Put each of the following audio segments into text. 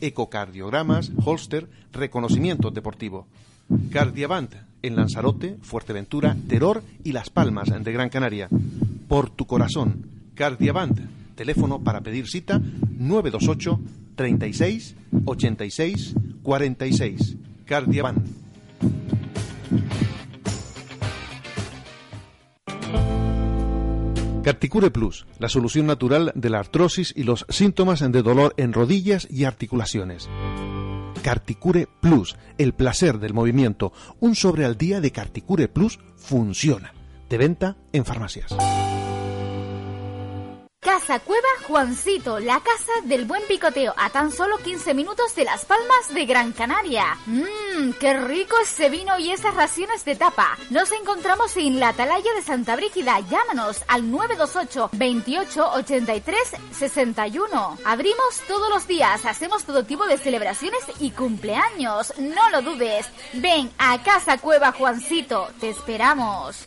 Ecocardiogramas, holster, reconocimiento deportivo. Cardiavant en Lanzarote, Fuerteventura, Teror y Las Palmas de Gran Canaria. Por tu corazón. Cardiavant. Teléfono para pedir cita 928 36 86 46. Cardiavant. Carticure Plus, la solución natural de la artrosis y los síntomas de dolor en rodillas y articulaciones. Carticure Plus, el placer del movimiento. Un sobre al día de Carticure Plus funciona. De venta en farmacias. Casa Cueva Juancito, la casa del buen picoteo, a tan solo 15 minutos de Las Palmas de Gran Canaria. Mmm, qué rico ese vino y esas raciones de tapa. Nos encontramos en la Atalaya de Santa Brígida. Llámanos al 928 28 83 61. Abrimos todos los días, hacemos todo tipo de celebraciones y cumpleaños. No lo dudes. Ven a Casa Cueva Juancito, te esperamos.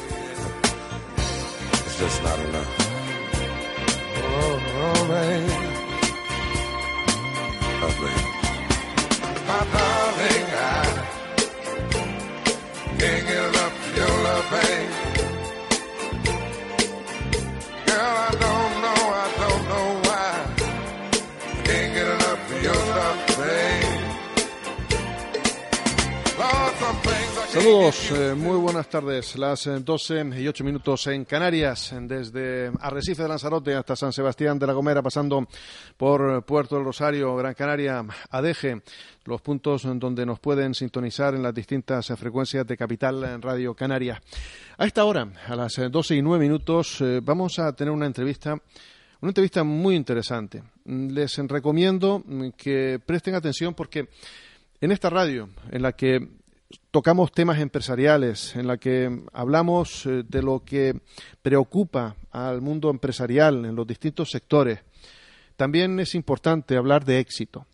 just not enough. Oh, oh baby. Oh, baby. My darling, I can't get enough of your love, baby. Saludos, eh, muy buenas tardes. Las eh, 12 y 8 minutos en Canarias, desde Arrecife de Lanzarote hasta San Sebastián de la Gomera, pasando por Puerto del Rosario, Gran Canaria, Adeje, los puntos donde nos pueden sintonizar en las distintas frecuencias de Capital en Radio Canaria. A esta hora, a las 12 y 9 minutos, eh, vamos a tener una entrevista una entrevista muy interesante. Les recomiendo que presten atención porque en esta radio, en la que tocamos temas empresariales, en la que hablamos eh, de lo que preocupa al mundo empresarial en los distintos sectores. También es importante hablar de éxito.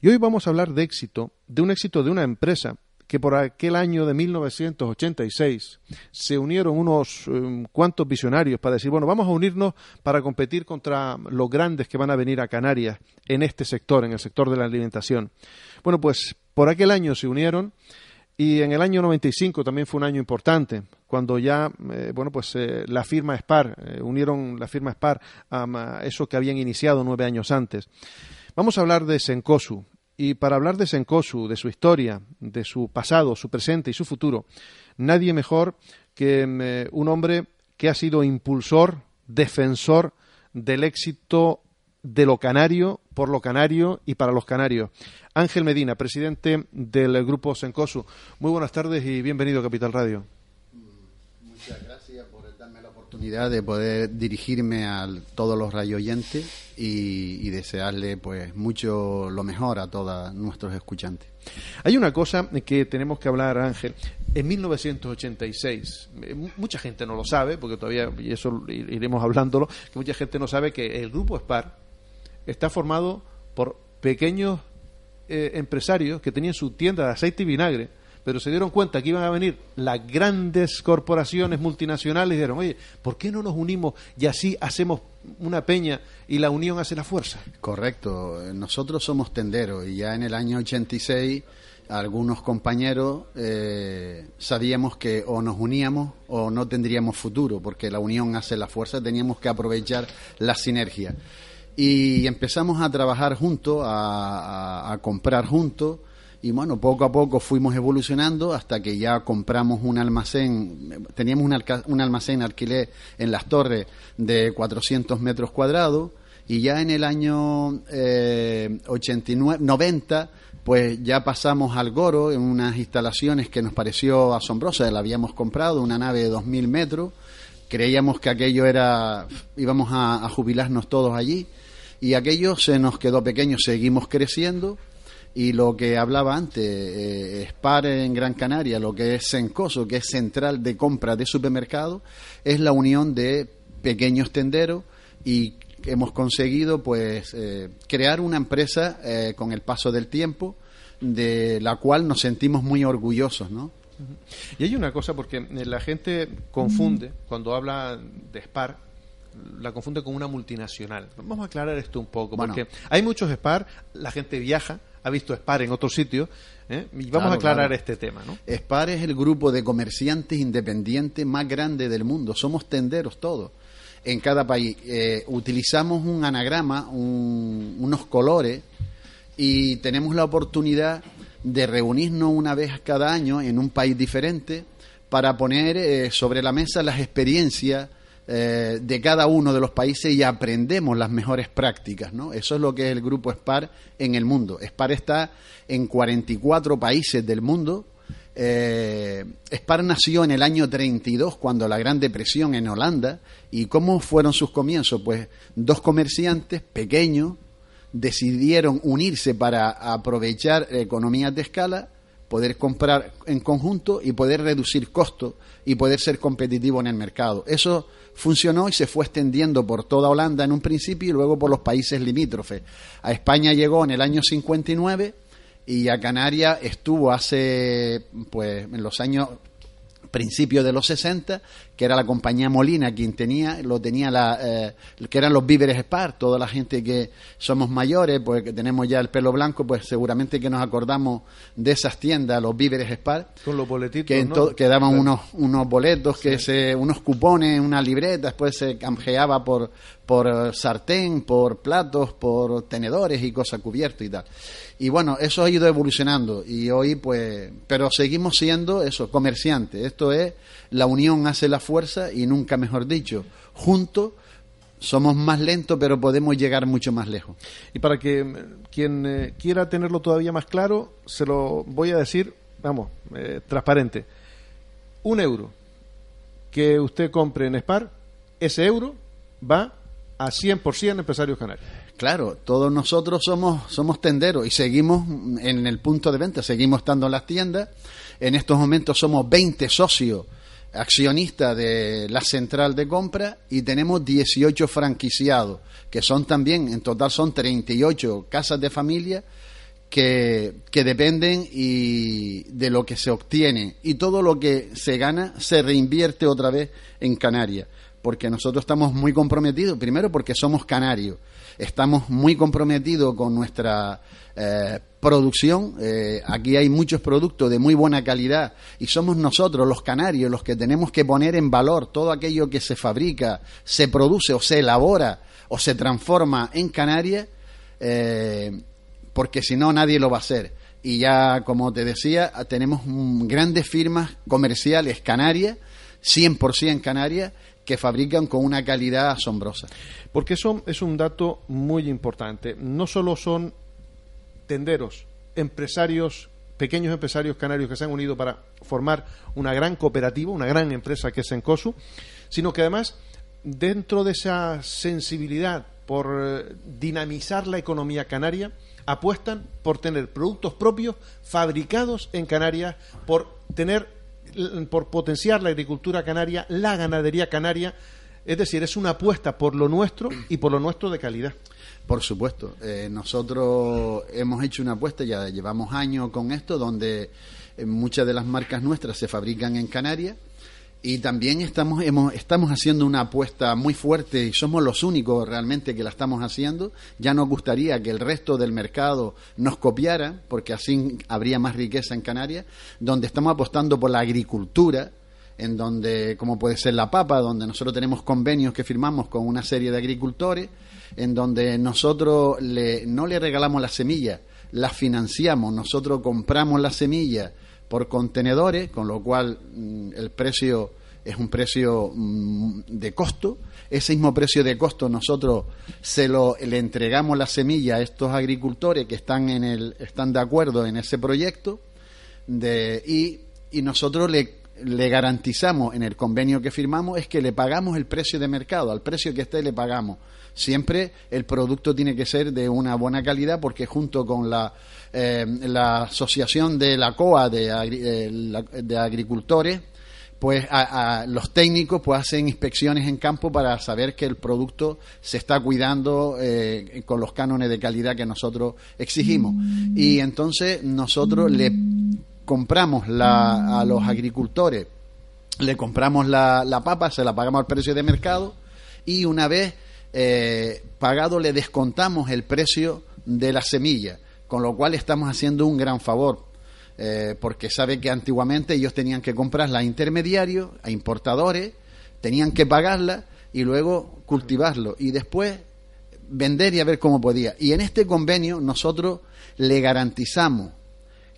Y hoy vamos a hablar de éxito, de un éxito de una empresa que por aquel año de 1986 se unieron unos um, cuantos visionarios para decir, bueno, vamos a unirnos para competir contra los grandes que van a venir a Canarias en este sector, en el sector de la alimentación. Bueno, pues por aquel año se unieron y en el año 95 también fue un año importante, cuando ya, eh, bueno, pues eh, la firma SPAR, eh, unieron la firma SPAR a, eso que habían iniciado nueve años antes. Vamos a hablar de Senkosu. Y para hablar de Senkosu, de su historia, de su pasado, su presente y su futuro, nadie mejor que un hombre que ha sido impulsor, defensor del éxito de lo canario, por lo canario y para los canarios. Ángel Medina, presidente del grupo Sencosu. Muy buenas tardes y bienvenido a Capital Radio. Muchas gracias por darme la oportunidad de poder dirigirme a todos los rayoyentes y, y desearle pues mucho lo mejor a todos nuestros escuchantes. Hay una cosa que tenemos que hablar, Ángel. En 1986, eh, mucha gente no lo sabe, porque todavía, y eso iremos hablándolo, que mucha gente no sabe que el grupo SPAR, está formado por pequeños eh, empresarios que tenían su tienda de aceite y vinagre, pero se dieron cuenta que iban a venir las grandes corporaciones multinacionales y dijeron, oye, ¿por qué no nos unimos y así hacemos una peña y la unión hace la fuerza? Correcto, nosotros somos tenderos y ya en el año 86 algunos compañeros eh, sabíamos que o nos uníamos o no tendríamos futuro, porque la unión hace la fuerza, teníamos que aprovechar la sinergia y empezamos a trabajar juntos, a, comprar juntos. Y bueno, poco a poco fuimos evolucionando hasta que ya compramos un almacén, teníamos un, un almacén alquiler en las torres de 400 metros cuadrados. Y ya en el año eh, 89, 90 pues ya pasamos al Goro en unas instalaciones que nos pareció asombrosa, la habíamos comprado, una nave de 2.000 metros, creíamos que aquello era, íbamos a jubilarnos todos allí Y aquello se nos quedó pequeño, seguimos creciendo. Y lo que hablaba antes, eh, Spar en Gran Canaria, lo que es Sencoso, que es central de compra de supermercado, es la unión de pequeños tenderos y hemos conseguido pues eh, crear una empresa eh, con el paso del tiempo de la cual nos sentimos muy orgullosos, ¿no? Y hay una cosa porque la gente confunde cuando habla de Spar la confunde con una multinacional. Vamos a aclarar esto un poco, porque hay muchos SPAR, la gente viaja, ha visto SPAR en otros sitios, ¿eh? y vamos a aclarar este tema. ¿no? SPAR es el grupo de comerciantes independientes más grande del mundo, somos tenderos todos. En cada país eh, utilizamos un anagrama, unos colores, y tenemos la oportunidad de reunirnos una vez cada año en un país diferente para poner eh, sobre la mesa las experiencias eh, de cada uno de los países y aprendemos las mejores prácticas, ¿no? Eso es lo que es el grupo SPAR en el mundo. SPAR está en 44 países del mundo. Eh, SPAR nació en el año 32, cuando la Gran Depresión en Holanda. ¿Y cómo fueron sus comienzos? Pues dos comerciantes pequeños decidieron unirse para aprovechar economías de escala poder comprar en conjunto y poder reducir costos y poder ser competitivo en el mercado. Eso funcionó y se fue extendiendo por toda Holanda en un principio y luego por los países limítrofes. A España llegó en el año 59 y a Canarias estuvo hace, pues, en los años principios de los 60, que era la compañía Molina quien tenía, lo tenía la, eh, que eran los víveres Spar, toda la gente que somos mayores, pues que tenemos ya el pelo blanco, pues seguramente que nos acordamos de esas tiendas, los víveres Spar. Con los boletitos, que, daban unos, unos boletos, que se, unos cupones, una libreta, después se canjeaba por, por sartén, por platos, por tenedores y cosas cubiertas y tal. Y bueno, eso ha ido evolucionando y hoy pues, pero seguimos siendo eso, comerciantes. Esto es, la unión hace la fuerza y nunca mejor dicho, juntos somos más lentos pero podemos llegar mucho más lejos. Y para que mm, quien eh, quiera tenerlo todavía más claro, se lo voy a decir, vamos, eh, transparente. Un euro que usted compre en Spar, ese euro va a 100% empresarios canarios. Claro, todos nosotros somos, somos tenderos y seguimos en el punto de venta, seguimos estando en las tiendas. En estos momentos somos 20 socios accionistas de la central de compra y tenemos 18 franquiciados, que son también, en total son 38 casas de familia que, que dependen y de lo que se obtiene. Y todo lo que se gana se reinvierte otra vez en Canarias, porque nosotros estamos muy comprometidos, primero porque somos canarios. Estamos muy comprometidos con nuestra eh, producción. Eh, aquí hay muchos productos de muy buena calidad y somos nosotros, los canarios, los que tenemos que poner en valor todo aquello que se fabrica, se produce o se elabora o se transforma en Canarias, eh, porque si no nadie lo va a hacer. Y ya, como te decía, tenemos grandes firmas comerciales canarias, 100% canarias, que fabrican con una calidad asombrosa. Porque eso es un dato muy importante. No solo son tenderos, empresarios, pequeños empresarios canarios que se han unido para formar una gran cooperativa, una gran empresa que es Encosu, sino que además, dentro de esa sensibilidad por eh, dinamizar la economía canaria, apuestan por tener productos propios fabricados en Canarias, por tener por potenciar la agricultura canaria, la ganadería canaria. Es decir, es una apuesta por lo nuestro y por lo nuestro de calidad. Por supuesto. Eh, nosotros hemos hecho una apuesta, ya llevamos años con esto, donde eh, muchas de las marcas nuestras se fabrican en Canarias y también estamos, hemos, estamos haciendo una apuesta muy fuerte y somos los únicos realmente que la estamos haciendo. Ya nos gustaría que el resto del mercado nos copiara, porque así habría más riqueza en Canarias, donde estamos apostando por la agricultura, en donde, como puede ser la papa, donde nosotros tenemos convenios que firmamos con una serie de agricultores, en donde nosotros le, no le regalamos la semilla, la financiamos, nosotros compramos la semilla por contenedores, con lo cual mm, el precio es un precio mm, de costo. Ese mismo precio de costo nosotros se lo le entregamos la semilla a estos agricultores que están en el están de acuerdo en ese proyecto de, y, y nosotros le le garantizamos en el convenio que firmamos es que le pagamos el precio de mercado, al precio que esté le pagamos. Siempre el producto tiene que ser de una buena calidad porque junto con la, eh, la asociación de la COA de, eh, de agricultores, pues a, los técnicos pues hacen inspecciones en campo para saber que el producto se está cuidando eh, con los cánones de calidad que nosotros exigimos. Y entonces nosotros le compramos la, a los agricultores le compramos la, la, papa se la pagamos al precio de mercado y una vez eh, pagado le descontamos el precio de la semilla con lo cual estamos haciendo un gran favor eh, porque sabe que antiguamente ellos tenían que comprarla a intermediarios, a importadores, tenían que pagarla y luego cultivarlo y después vender y a ver cómo podía. Y en este convenio nosotros le garantizamos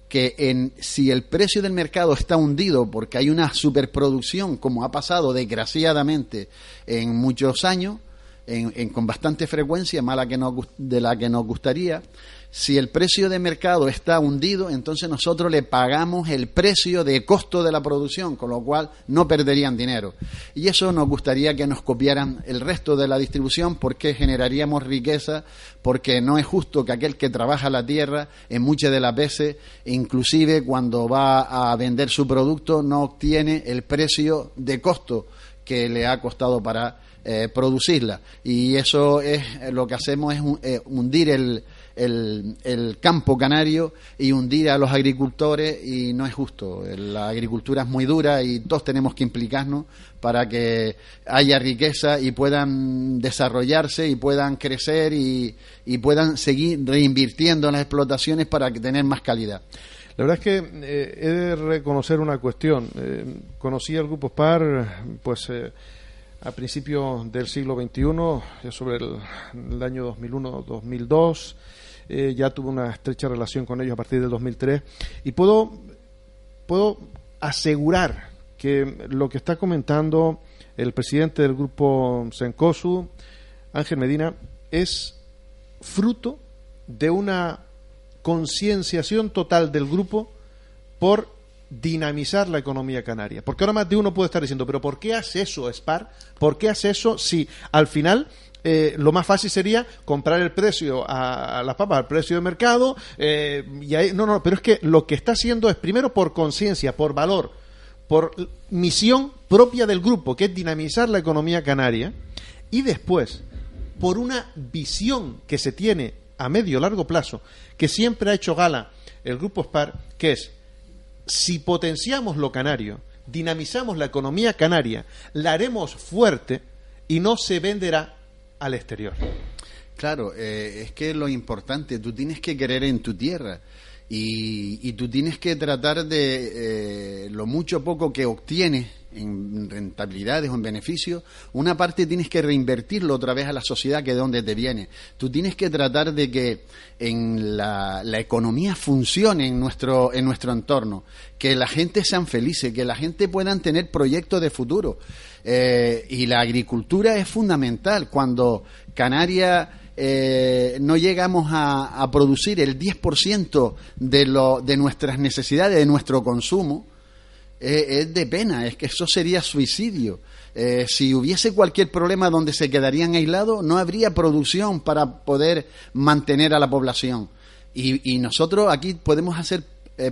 que en, si el precio del mercado está hundido porque hay una superproducción, como ha pasado desgraciadamente en muchos años, en, con bastante frecuencia, mala que de la que nos gustaría, si el precio de mercado está hundido, entonces nosotros le pagamos el precio de costo de la producción, con lo cual no perderían dinero. Y eso nos gustaría que nos copiaran el resto de la distribución porque generaríamos riqueza, porque no es justo que aquel que trabaja la tierra, en muchas de las veces, inclusive cuando va a vender su producto, no obtiene el precio de costo que le ha costado para eh, producirla. Y eso es lo que hacemos es eh, hundir el el, campo canario y hundir a los agricultores y no es justo. La agricultura es muy dura y todos tenemos que implicarnos para que haya riqueza y puedan desarrollarse y puedan crecer y, puedan seguir reinvirtiendo en las explotaciones para tener más calidad. La verdad es que eh, he de reconocer una cuestión. Eh, conocí al Grupo SPAR, pues. Eh, a principios del siglo XXI, sobre el, el año 2001-2002, eh, ya tuve una estrecha relación con ellos a partir del 2003 y puedo, puedo asegurar que lo que está comentando el presidente del grupo Sencosu, Ángel Medina, es fruto de una concienciación total del grupo por dinamizar la economía canaria. Porque ahora más de uno puede estar diciendo, pero ¿por qué hace eso Spar? ¿Por qué hace eso si al final eh, lo más fácil sería comprar el precio a, las papas al precio de mercado. Eh, y no, no, pero es que lo que está haciendo es primero por conciencia, por valor, por misión propia del grupo, que es dinamizar la economía canaria, y después por una visión que se tiene a medio largo plazo, que siempre ha hecho gala el grupo SPAR, que es si potenciamos lo canario, dinamizamos la economía canaria, la haremos fuerte y no se venderá al exterior. Claro, eh, es que lo importante, tú tienes que querer en tu tierra y, tú tienes que tratar de eh, lo mucho poco que obtienes en rentabilidades o en beneficios, una parte tienes que reinvertirlo otra vez a la sociedad que es donde te viene. Tú tienes que tratar de que en la, economía funcione en nuestro, en nuestro entorno, que la gente sean felices, que la gente puedan tener proyectos de futuro. Eh, y la agricultura es fundamental. Cuando Canarias eh, no llegamos a, producir el 10% de, lo, de nuestras necesidades, de nuestro consumo, eh, es de pena, es que eso sería suicidio. si hubiese cualquier problema donde se quedarían aislados, no habría producción para poder mantener a la población. Y, y nosotros aquí podemos hacer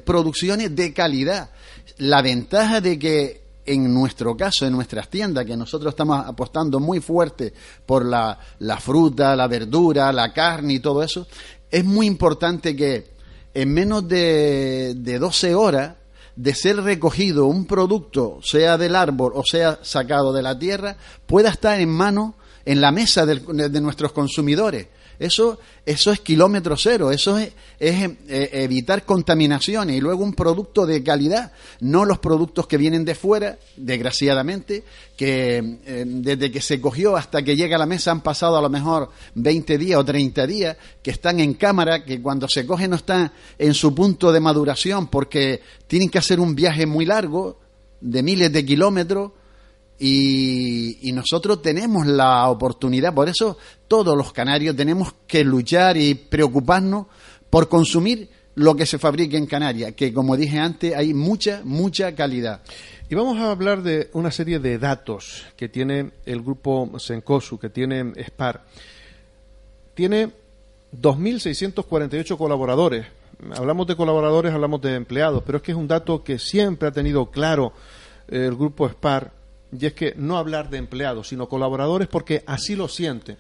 producciones de calidad. La ventaja de que en nuestro caso, en nuestras tiendas, que nosotros estamos apostando muy fuerte por la, fruta, la verdura, la carne y todo eso, es muy importante que en menos de, de 12 horas de ser recogido un producto, sea del árbol o sea sacado de la tierra, pueda estar en mano, en la mesa de nuestros consumidores. Eso, eso es kilómetro cero, eso es, eh, evitar contaminaciones y luego un producto de calidad, no los productos que vienen de fuera, desgraciadamente, que eh, desde que se cogió hasta que llega a la mesa han pasado a lo mejor 20 días o 30 días, que están en cámara, que cuando se coge no están en su punto de maduración porque tienen que hacer un viaje muy largo, de miles de kilómetros, y, nosotros tenemos la oportunidad, por eso todos los canarios tenemos que luchar y preocuparnos por consumir lo que se fabrique en Canarias, que como dije antes, hay mucha, mucha calidad. Y vamos a hablar de una serie de datos que tiene el grupo Sencosu, que tiene SPAR. Tiene 2.648 colaboradores. Hablamos de colaboradores, hablamos de empleados, pero es que es un dato que siempre ha tenido claro eh, el grupo SPAR y es que no hablar de empleados, sino colaboradores, porque así lo siente.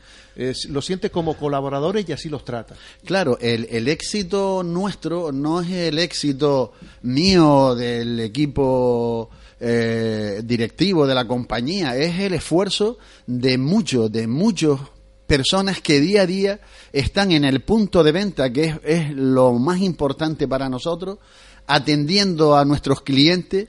lo siente como colaboradores y así los trata. Claro, el, el, éxito nuestro no es el éxito mío del equipo eh, directivo de la compañía, es el esfuerzo de muchos, de muchos personas que día a día están en el punto de venta, que es, es lo más importante para nosotros, atendiendo a nuestros clientes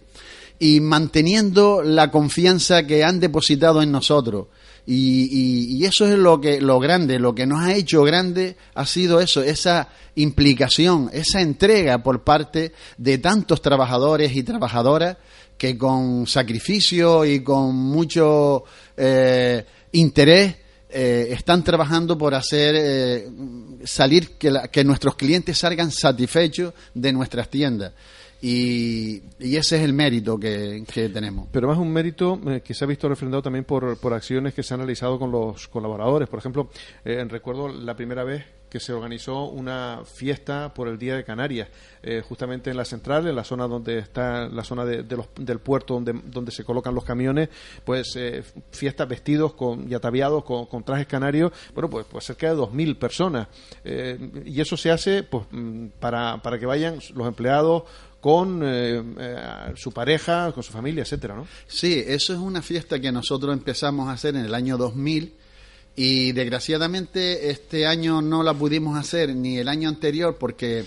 y manteniendo la confianza que han depositado en nosotros. Y, eso es lo que lo grande, lo que nos ha hecho grande ha sido eso, esa implicación, esa entrega por parte de tantos trabajadores y trabajadoras que con sacrificio y con mucho eh, interés eh, están trabajando por hacer eh, salir que, que nuestros clientes salgan satisfechos de nuestras tiendas. Y, ese es el mérito que, tenemos. Pero más un mérito eh, que se ha visto refrendado también por, por, acciones que se han realizado con los colaboradores. Por ejemplo, eh, recuerdo la primera vez que se organizó una fiesta por el Día de Canarias, eh, justamente en la central, en la zona donde está la zona de, los, del puerto donde, donde se colocan los camiones, pues fiestas vestidos con, y ataviados con, trajes canarios, bueno, pues, pues cerca de 2.000 personas. y eso se hace pues mm, para, para que vayan los empleados, con eh, eh, su pareja, con su familia, etcétera, ¿no? Sí, eso es una fiesta que nosotros empezamos a hacer en el año 2000 y desgraciadamente este año no la pudimos hacer ni el año anterior porque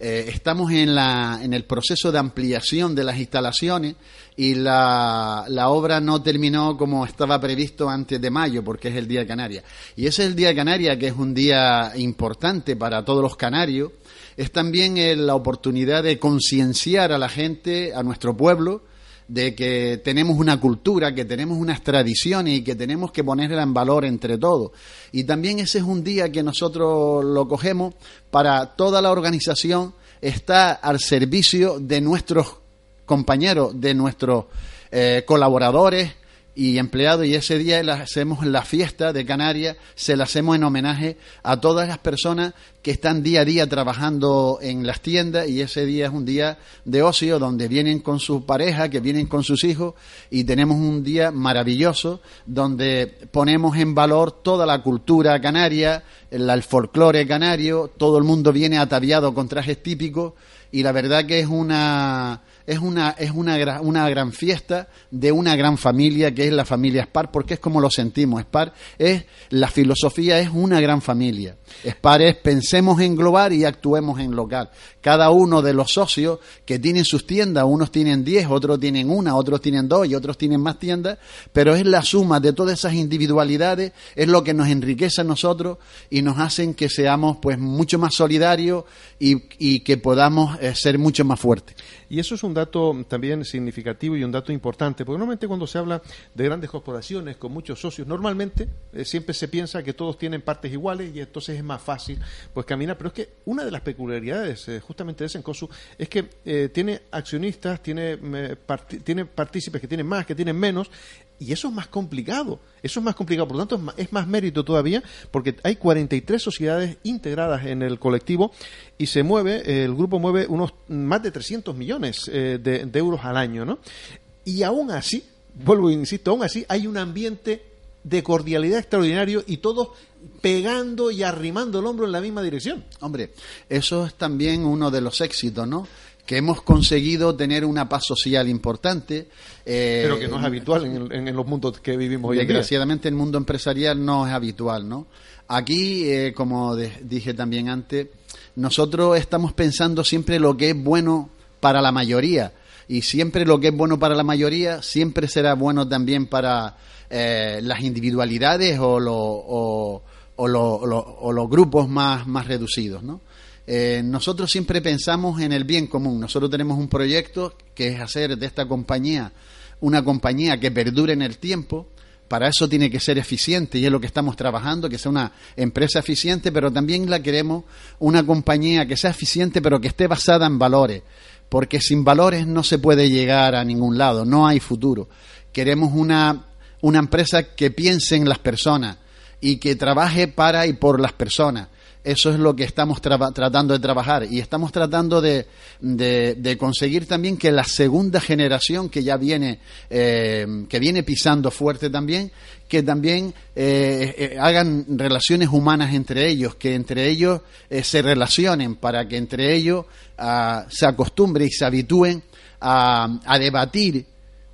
eh, estamos en, la, en el proceso de ampliación de las instalaciones y la, la, obra no terminó como estaba previsto antes de mayo, porque es el Día de. Y ese es el Día de que es un día importante para todos los canarios, es también eh, la oportunidad de concienciar a la gente, a nuestro pueblo, de que tenemos una cultura, que tenemos unas tradiciones y que tenemos que ponerla en valor entre todos. Y también ese es un día que nosotros lo cogemos para toda la organización, está al servicio de nuestros compañeros, de nuestros eh, colaboradores, y empleados y ese día le hacemos la fiesta de Canarias, se la hacemos en homenaje a todas las personas que están día a día trabajando en las tiendas y ese día es un día de ocio donde vienen con su pareja, que vienen con sus hijos y tenemos un día maravilloso donde ponemos en valor toda la cultura canaria, el, folclore canario, todo el mundo viene ataviado con trajes típicos y la verdad que es una es una, es una, una gran fiesta de una gran familia que es la familia Spar, porque es como lo sentimos. Spar es, la filosofía es una gran familia. Spar es pensemos en global y actuemos en local. Cada uno de los socios que tienen sus tiendas, unos tienen 10, otros tienen una, otros tienen dos y otros tienen más tiendas, pero es la suma de todas esas individualidades, es lo que nos enriquece a nosotros y nos hacen que seamos pues mucho más solidarios y, que podamos eh, ser mucho más fuertes. Y eso es un dato también significativo y un dato importante, porque normalmente cuando se habla de grandes corporaciones con muchos socios, normalmente eh, siempre se piensa que todos tienen partes iguales y entonces es más fácil pues caminar. Pero es que una de las peculiaridades eh, justamente de Sencosu es que eh, tiene accionistas, tiene, tiene partícipes que tienen más, que tienen menos, y eso es más complicado. Eso es más complicado. Por lo tanto, es más, mérito todavía porque hay 43 sociedades integradas en el colectivo y se mueve, el grupo mueve unos más de 300 millones eh, de, euros al año, ¿no? Y aún así, vuelvo e insisto, aún así hay un ambiente de cordialidad extraordinario y todos pegando y arrimando el hombro en la misma dirección. Hombre, eso es también uno de los éxitos, ¿no? Que hemos conseguido tener una paz social importante. Eh, Pero que no es habitual en, los mundos que vivimos hoy en día. Desgraciadamente el mundo empresarial no es habitual, ¿no? Aquí, eh, como dije también antes, nosotros estamos pensando siempre lo que es bueno para la mayoría. Y siempre lo que es bueno para la mayoría siempre será bueno también para eh, las individualidades o, o, o, los grupos más, más reducidos, ¿no? Eh, nosotros siempre pensamos en el bien común. Nosotros tenemos un proyecto que es hacer de esta compañía una compañía que perdure en el tiempo, para eso tiene que ser eficiente y es lo que estamos trabajando, que sea una empresa eficiente, pero también la queremos una compañía que sea eficiente, pero que esté basada en valores, porque sin valores no se puede llegar a ningún lado, no hay futuro. Queremos una, una empresa que piense en las personas y que trabaje para y por las personas eso es lo que estamos tratando de trabajar. Y estamos tratando de, conseguir también que la segunda generación que ya viene, eh, que viene pisando fuerte también, que también eh, eh, hagan relaciones humanas entre ellos, que entre ellos se relacionen para que entre ellos ah, se acostumbren y se habitúen a debatir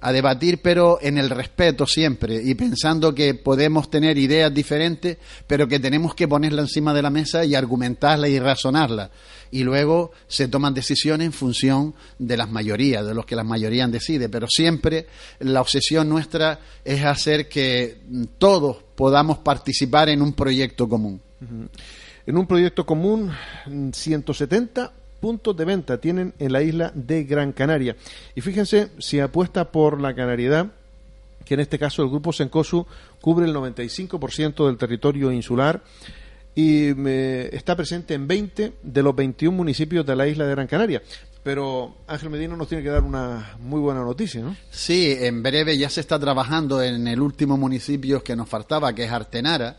a debatir, pero en el respeto siempre y pensando que podemos tener ideas diferentes, pero que tenemos que ponerla encima de la mesa y argumentarla y razonarla. Y luego se toman decisiones en función de las mayorías, de los que las mayorías deciden. Pero siempre la obsesión nuestra es hacer que todos podamos participar en un proyecto común. En un proyecto común, 170 puntos de venta tienen en la isla de Gran Canaria. Y fíjense si apuesta por la canariedad, que en este caso el grupo Sencosu cubre el 95% del territorio insular y está presente en 20 de los 21 municipios de la isla de Gran Canaria. Pero Ángel Medina nos tiene que dar una muy buena noticia, ¿no? Sí, en breve ya se está trabajando en el último municipio que nos faltaba, que es Artenara,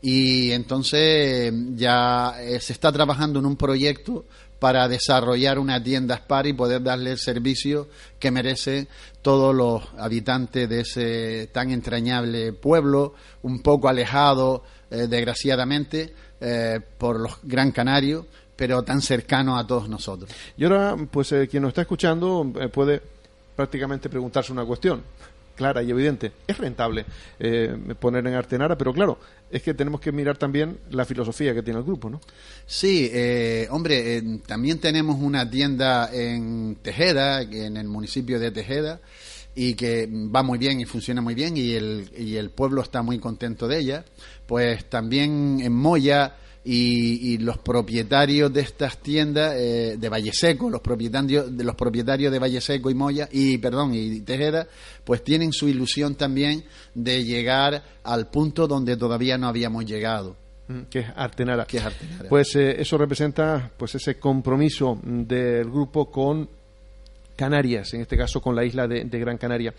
y entonces ya eh, se está trabajando en un proyecto para desarrollar una tienda Spar y poder darle el servicio que merecen todos los habitantes de ese tan entrañable pueblo, un poco alejado, eh, desgraciadamente, eh, por los Gran Canarios, pero tan cercano a todos nosotros. Y ahora, pues eh, quien nos está escuchando puede prácticamente preguntarse una cuestión clara y evidente. Es rentable eh, poner en Artenara, pero claro, es que tenemos que mirar también la filosofía que tiene el grupo, ¿no? Sí, eh, hombre, eh, también tenemos una tienda en Tejeda, en el municipio de Tejeda, y que va muy bien y funciona muy bien y el, y el pueblo está muy contento de ella. Pues también en Moya y, los propietarios de estas tiendas eh, de Valle Seco, los propietarios de los propietarios de Valle Seco y Moya y perdón y Tejeda, pues tienen su ilusión también de llegar al punto donde todavía no habíamos llegado. Mm, que es Artenara. Que es Artenara. Pues eh, eso representa pues ese compromiso del grupo con Canarias, en este caso con la isla de, Gran Canaria.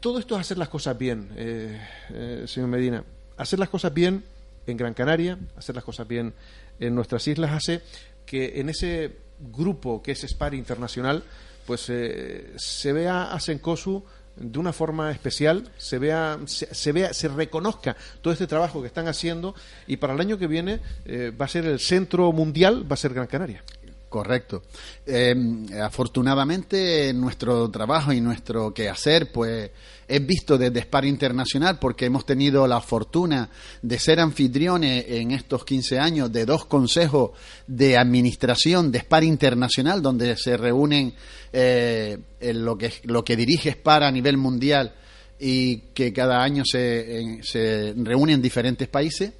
Todo esto es hacer las cosas bien, eh, señor Medina. Hacer las cosas bien en Gran Canaria, hacer las cosas bien en nuestras islas, hace que en ese grupo que es SPAR Internacional, pues eh, se vea a Sencosu de una forma especial, se vea, se, vea, se reconozca todo este trabajo que están haciendo y para el año que viene eh, va a ser el centro mundial, va a ser Gran Canaria. Correcto. Eh, afortunadamente nuestro trabajo y nuestro quehacer pues es visto desde Spar Internacional porque hemos tenido la fortuna de ser anfitriones en estos 15 años de dos consejos de administración de Spar Internacional donde se reúnen eh, lo, que, lo que dirige Spar a nivel mundial y que cada año se, se reúnen en diferentes países.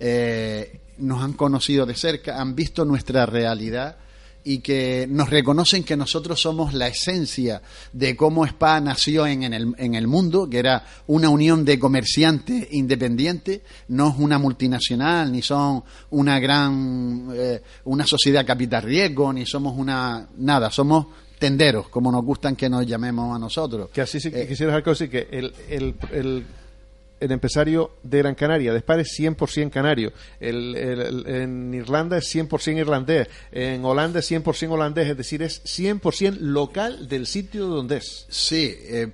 Eh, nos han conocido de cerca, han visto nuestra realidad y que nos reconocen que nosotros somos la esencia de cómo SPA nació en, el, en el mundo, que era una unión de comerciantes independientes, no es una multinacional, ni son una gran, eh, una sociedad capital riesgo, ni somos una, nada, somos tenderos, como nos gustan que nos llamemos a nosotros. Que así sí eh, quisiera que el, el, el el empresario de Gran Canaria. De es 100% canario. El, en Irlanda es 100% irlandés. En Holanda es 100% holandés. Es decir, es 100% local del sitio donde es. Sí, eh,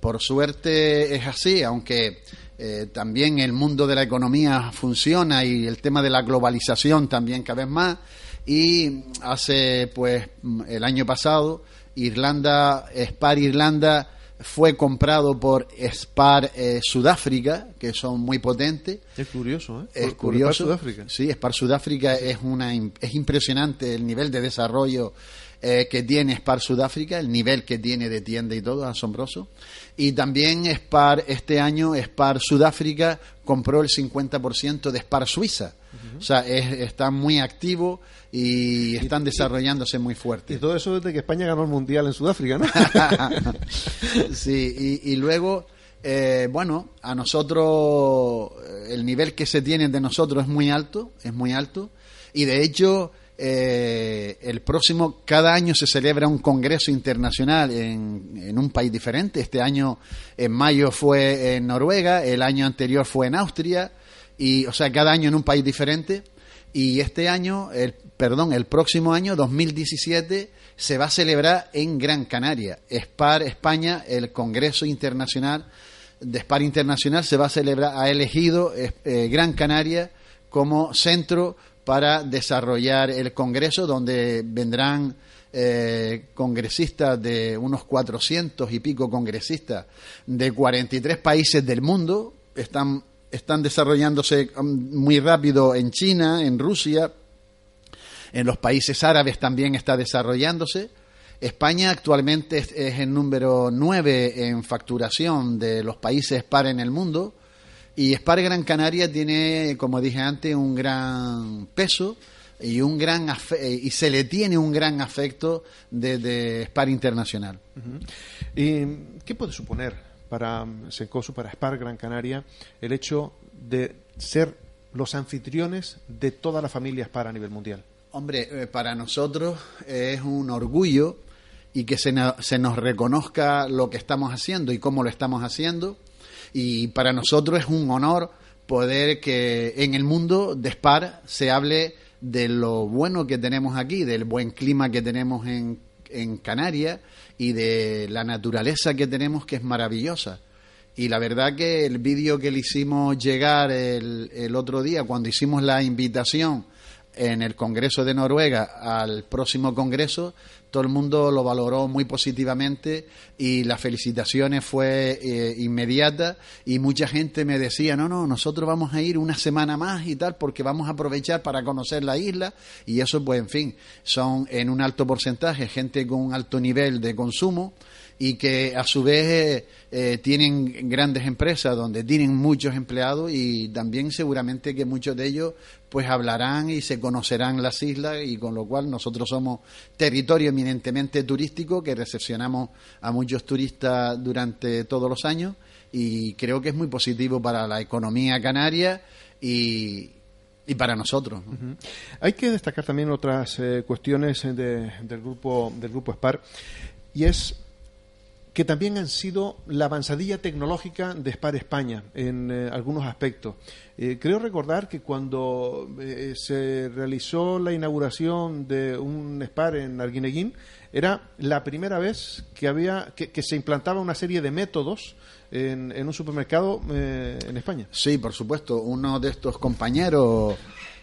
por suerte es así, aunque eh, también el mundo de la economía funciona y el tema de la globalización también cada vez más. Y hace, pues, el año pasado, Irlanda, Spar Irlanda fue comprado por Spar eh, Sudáfrica, que son muy potentes. Es curioso, ¿eh? Es curioso. Sudáfrica. Sí, Spar Sudáfrica es, una, es impresionante el nivel de desarrollo eh, que tiene Spar Sudáfrica, el nivel que tiene de tienda y todo, asombroso. Y también Spar, este año, Spar Sudáfrica compró el 50% de Spar Suiza. O sea, está muy activo y están desarrollándose muy fuerte. Y todo eso desde que España ganó el Mundial en Sudáfrica, ¿no? sí, y, luego Eh, bueno, a nosotros el nivel que se tiene de nosotros es muy alto, es muy alto, y de hecho eh, el próximo, cada año se celebra un congreso internacional en, en, un país diferente. Este año, en mayo, fue en Noruega, el año anterior fue en Austria, y, o sea, cada año en un país diferente. Y este año, el, perdón, el próximo año, 2017, se va a celebrar en Gran Canaria. SPAR España, el Congreso Internacional de SPAR Internacional, se va a celebrar, ha elegido eh, Gran Canaria como centro para desarrollar el Congreso, donde vendrán eh, congresistas de unos 400 y pico congresistas de 43 países del mundo. Están, están desarrollándose um, muy rápido en China, en Rusia, en los países árabes también está desarrollándose. España actualmente es, el número 9 en facturación de los países par en el mundo y Spar Gran Canaria tiene, como dije antes, un gran peso y un gran y se le tiene un gran afecto desde Spar Internacional. Uh -huh. ¿Y qué puede suponer para Sencosu, para Spar Gran Canaria, el hecho de ser los anfitriones de toda la familia Spar a nivel mundial? Hombre, eh, para nosotros es un orgullo y que se, se nos reconozca lo que estamos haciendo y cómo lo estamos haciendo y para nosotros es un honor poder que en el mundo de SPAR se hable de lo bueno que tenemos aquí, del buen clima que tenemos en, en Canarias y de la naturaleza que tenemos que es maravillosa. Y la verdad que el vídeo que le hicimos llegar el, el otro día, cuando hicimos la invitación en el Congreso de Noruega al próximo Congreso, todo el mundo lo valoró muy positivamente y las felicitaciones fue eh, inmediata y mucha gente me decía, no, no, nosotros vamos a ir una semana más y tal porque vamos a aprovechar para conocer la isla. Y eso pues en fin, son en un alto porcentaje gente con un alto nivel de consumo y que a su vez eh, tienen grandes empresas donde tienen muchos empleados y también seguramente que muchos de ellos pues hablarán y se conocerán las islas y con lo cual nosotros somos territorio eminentemente turístico que recepcionamos a muchos turistas durante todos los años y creo que es muy positivo para la economía canaria y, y para nosotros. Hay que destacar también otras eh, cuestiones de, del grupo del grupo SPAR y es que también han sido la avanzadilla tecnológica de SPAR España en eh, algunos aspectos. Eh, creo recordar que cuando eh, se realizó la inauguración de un SPAR en Arguineguín, era la primera vez que, había, que, que se implantaba una serie de métodos en, un supermercado en España. Sí, por supuesto. Uno de estos compañeros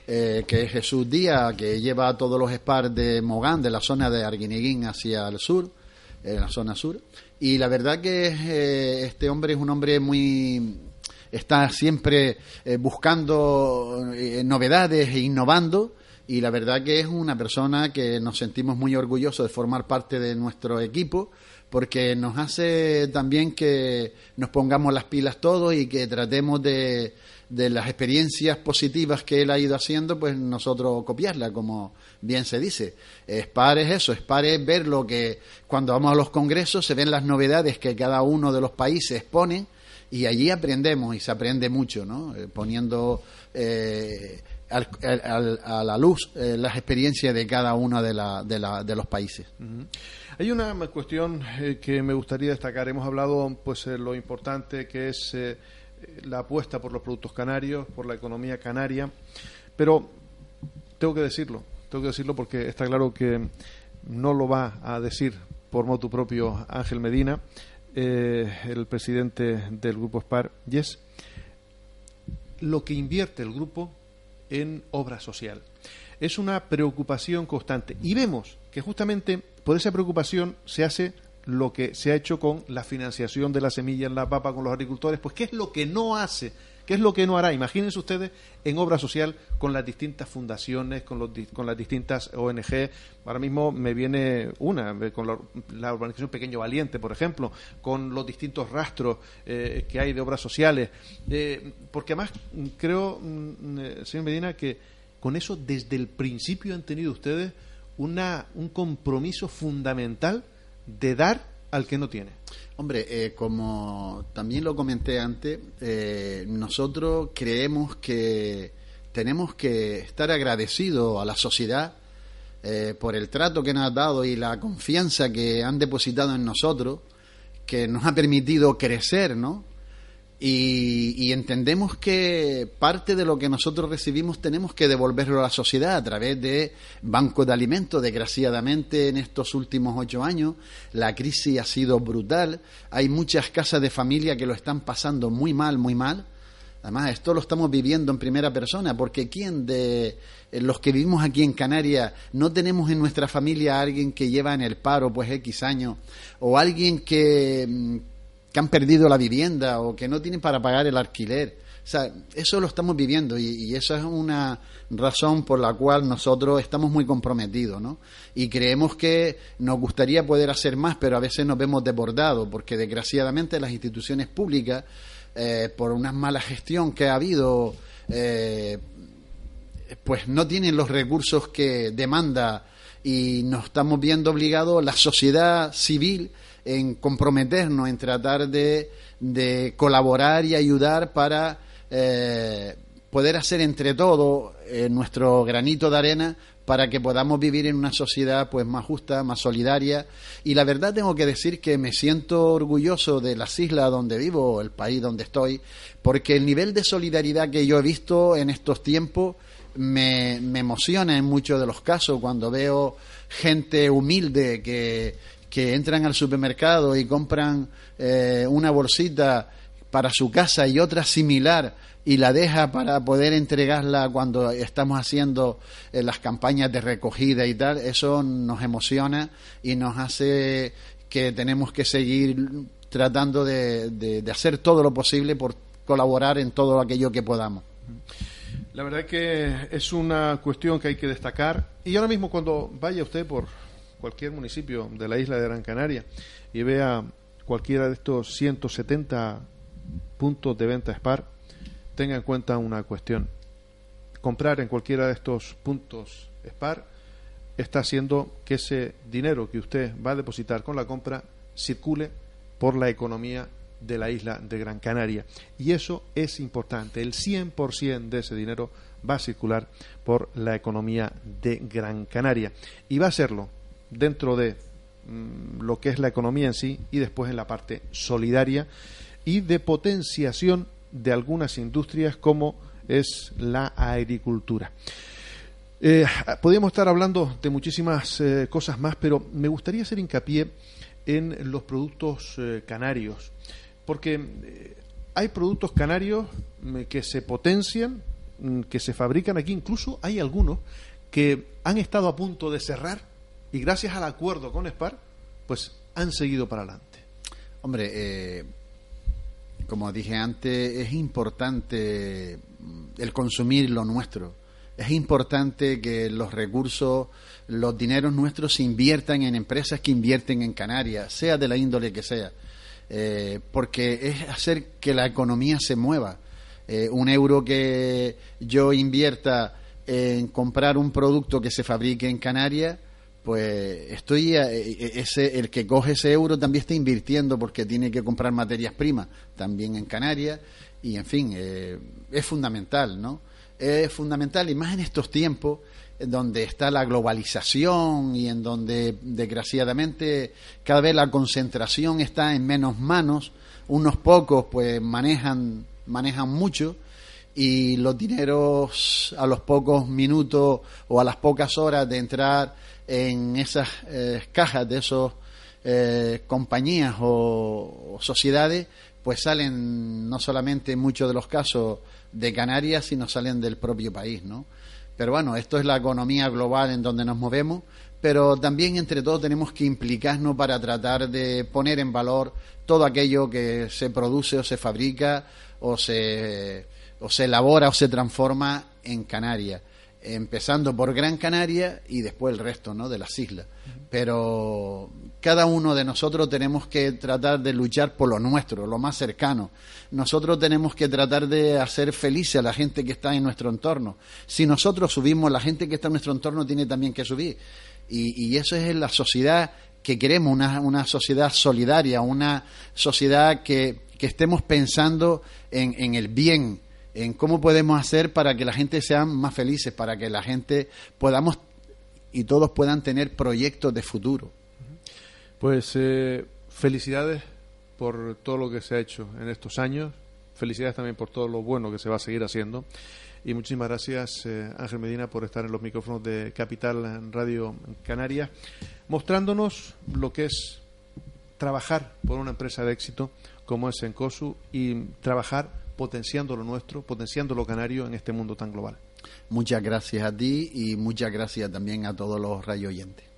eh, que es Jesús Díaz, que lleva a todos los SPAR de Mogán, de la zona de Arguineguín hacia el sur, en la zona sur. Y la verdad que eh, este hombre es un hombre muy está siempre eh, buscando eh, novedades e innovando. Y la verdad que es una persona que nos sentimos muy orgullosos de formar parte de nuestro equipo porque nos hace también que nos pongamos las pilas todos y que tratemos de, de las experiencias positivas que él ha ido haciendo, pues nosotros copiarla, como bien se dice. SPAR es eso, SPAR es ver lo que cuando vamos a los congresos se ven las novedades que cada uno de los países ponen y allí aprendemos y se aprende mucho, ¿no? Eh, poniendo eh, al, a la luz eh, las experiencias de cada uno de, la, de, la, de los países. Hay una cuestión eh, que me gustaría destacar. Hemos hablado, pues, eh, lo importante que es la apuesta por los productos canarios, por la economía canaria, pero tengo que decirlo, tengo que decirlo porque está claro que no lo va a decir por motu propio Ángel Medina, eh, el presidente del grupo SPAR, y es lo que invierte el grupo en obra social. Es una preocupación constante y vemos que justamente por esa preocupación se hace lo que se ha hecho con la financiación de la semilla en la papa con los agricultores, pues ¿qué es lo que no hace? ¿Qué es lo que no hará? Imagínense ustedes en obra social con las distintas fundaciones, con, los, con las distintas ONG. Ahora mismo me viene una, con la, la organización Pequeño Valiente, por ejemplo, con los distintos rastros eh, que hay de obras sociales. Eh, porque además creo, mm, señor Medina, que con eso desde el principio han tenido ustedes una, un compromiso fundamental de dar al que no tiene? Hombre, eh, como también lo comenté antes, eh, nosotros creemos que tenemos que estar agradecidos a la sociedad eh, por el trato que nos ha dado y la confianza que han depositado en nosotros, que nos ha permitido crecer, ¿no? Y, entendemos que parte de lo que nosotros recibimos tenemos que devolverlo a la sociedad a través de bancos de alimentos. Desgraciadamente, en estos últimos ocho años, la crisis ha sido brutal. Hay muchas casas de familia que lo están pasando muy mal, muy mal. Además, esto lo estamos viviendo en primera persona, porque ¿quién de los que vivimos aquí en Canarias no tenemos en nuestra familia a alguien que lleva en el paro pues X años, o alguien que, mm, que han perdido la vivienda o que no tienen para pagar el alquiler? O sea, eso lo estamos viviendo y, y esa es una razón por la cual nosotros estamos muy comprometidos, ¿no? Y creemos que nos gustaría poder hacer más, pero a veces nos vemos desbordados, porque desgraciadamente las instituciones públicas eh, por una mala gestión que ha habido, eh, pues no tienen los recursos que demanda y nos estamos viendo obligados, la sociedad civil, en comprometernos, en tratar de, de colaborar y ayudar para eh, poder hacer entre todos nuestro granito de arena para que podamos vivir en una sociedad pues más justa, más solidaria. Y la verdad tengo que decir que me siento orgulloso de las islas donde vivo, el país donde estoy, porque el nivel de solidaridad que yo he visto en estos tiempos me emociona en muchos de los casos cuando veo gente humilde que, que entran al supermercado y compran eh, una bolsita para su casa y otra similar y la deja para poder entregarla cuando estamos haciendo eh, las campañas de recogida y tal, eso nos emociona y nos hace que tenemos que seguir tratando de, de, hacer todo lo posible por colaborar en todo aquello que podamos. La verdad que es una cuestión que hay que destacar y ahora mismo cuando vaya usted por cualquier municipio de la isla de Gran Canaria y vea cualquiera de estos 170 puntos de venta SPAR, tenga en cuenta una cuestión. Comprar en cualquiera de estos puntos SPAR está haciendo que ese dinero que usted va a depositar con la compra circule por la economía de la isla de Gran Canaria. Y eso es importante. El 100% de ese dinero va a circular por la economía de Gran Canaria. Y va a hacerlo dentro de mm, lo que es la economía en sí y después en la parte solidaria y de potenciación de algunas industrias como es la agricultura. Eh, podríamos estar hablando de muchísimas eh, cosas más, pero me gustaría hacer hincapié en los productos eh, canarios, porque eh, hay productos canarios mm, que se potencian, mm, que se fabrican aquí, incluso hay algunos que han estado a punto de cerrar y gracias al acuerdo con SPAR, pues han seguido para adelante. Hombre, como dije antes, es importante el consumir lo nuestro. Es importante que los recursos, los dineros nuestros se inviertan en empresas que invierten en Canarias, sea de la índole que sea, eh, porque es hacer que la economía se mueva. Eh, un euro que yo invierta en comprar un producto que se fabrique en Canarias, pues estoy eh, eh, ese el que coge ese euro también está invirtiendo porque tiene que comprar materias primas también en Canarias y en fin eh, es fundamental no es fundamental y más en estos tiempos donde está la globalización y en donde desgraciadamente cada vez la concentración está en menos manos unos pocos pues manejan manejan mucho y los dineros a los pocos minutos o a las pocas horas de entrar en esas eh, cajas de esas eh, compañías o, sociedades, pues salen no solamente en muchos de los casos de Canarias, sino salen del propio país, ¿no? Pero bueno, esto es la economía global en donde nos movemos, pero también entre todos tenemos que implicarnos para tratar de poner en valor todo aquello que se produce o se fabrica o se, o se elabora o se transforma en Canarias empezando por Gran Canaria y después el resto ¿no? de las islas. Pero cada uno de nosotros tenemos que tratar de luchar por lo nuestro, lo más cercano. Nosotros tenemos que tratar de hacer feliz a la gente que está en nuestro entorno. Si nosotros subimos, la gente que está en nuestro entorno tiene también que subir. Y, eso es la sociedad que queremos una, una sociedad solidaria, una sociedad que, que estemos pensando en, en el bien, en cómo podemos hacer para que la gente sea más felices, para que la gente podamos y todos puedan tener proyectos de futuro. Pues eh, felicidades por todo lo que se ha hecho en estos años, felicidades también por todo lo bueno que se va a seguir haciendo. Y muchísimas gracias, eh, Ángel Medina, por estar en los micrófonos de Capital Radio Canarias, mostrándonos lo que es trabajar por una empresa de éxito como es Encosu y trabajar potenciando lo nuestro, potenciando lo canario en este mundo tan global. Muchas gracias a ti y muchas gracias también a todos los radio oyentes.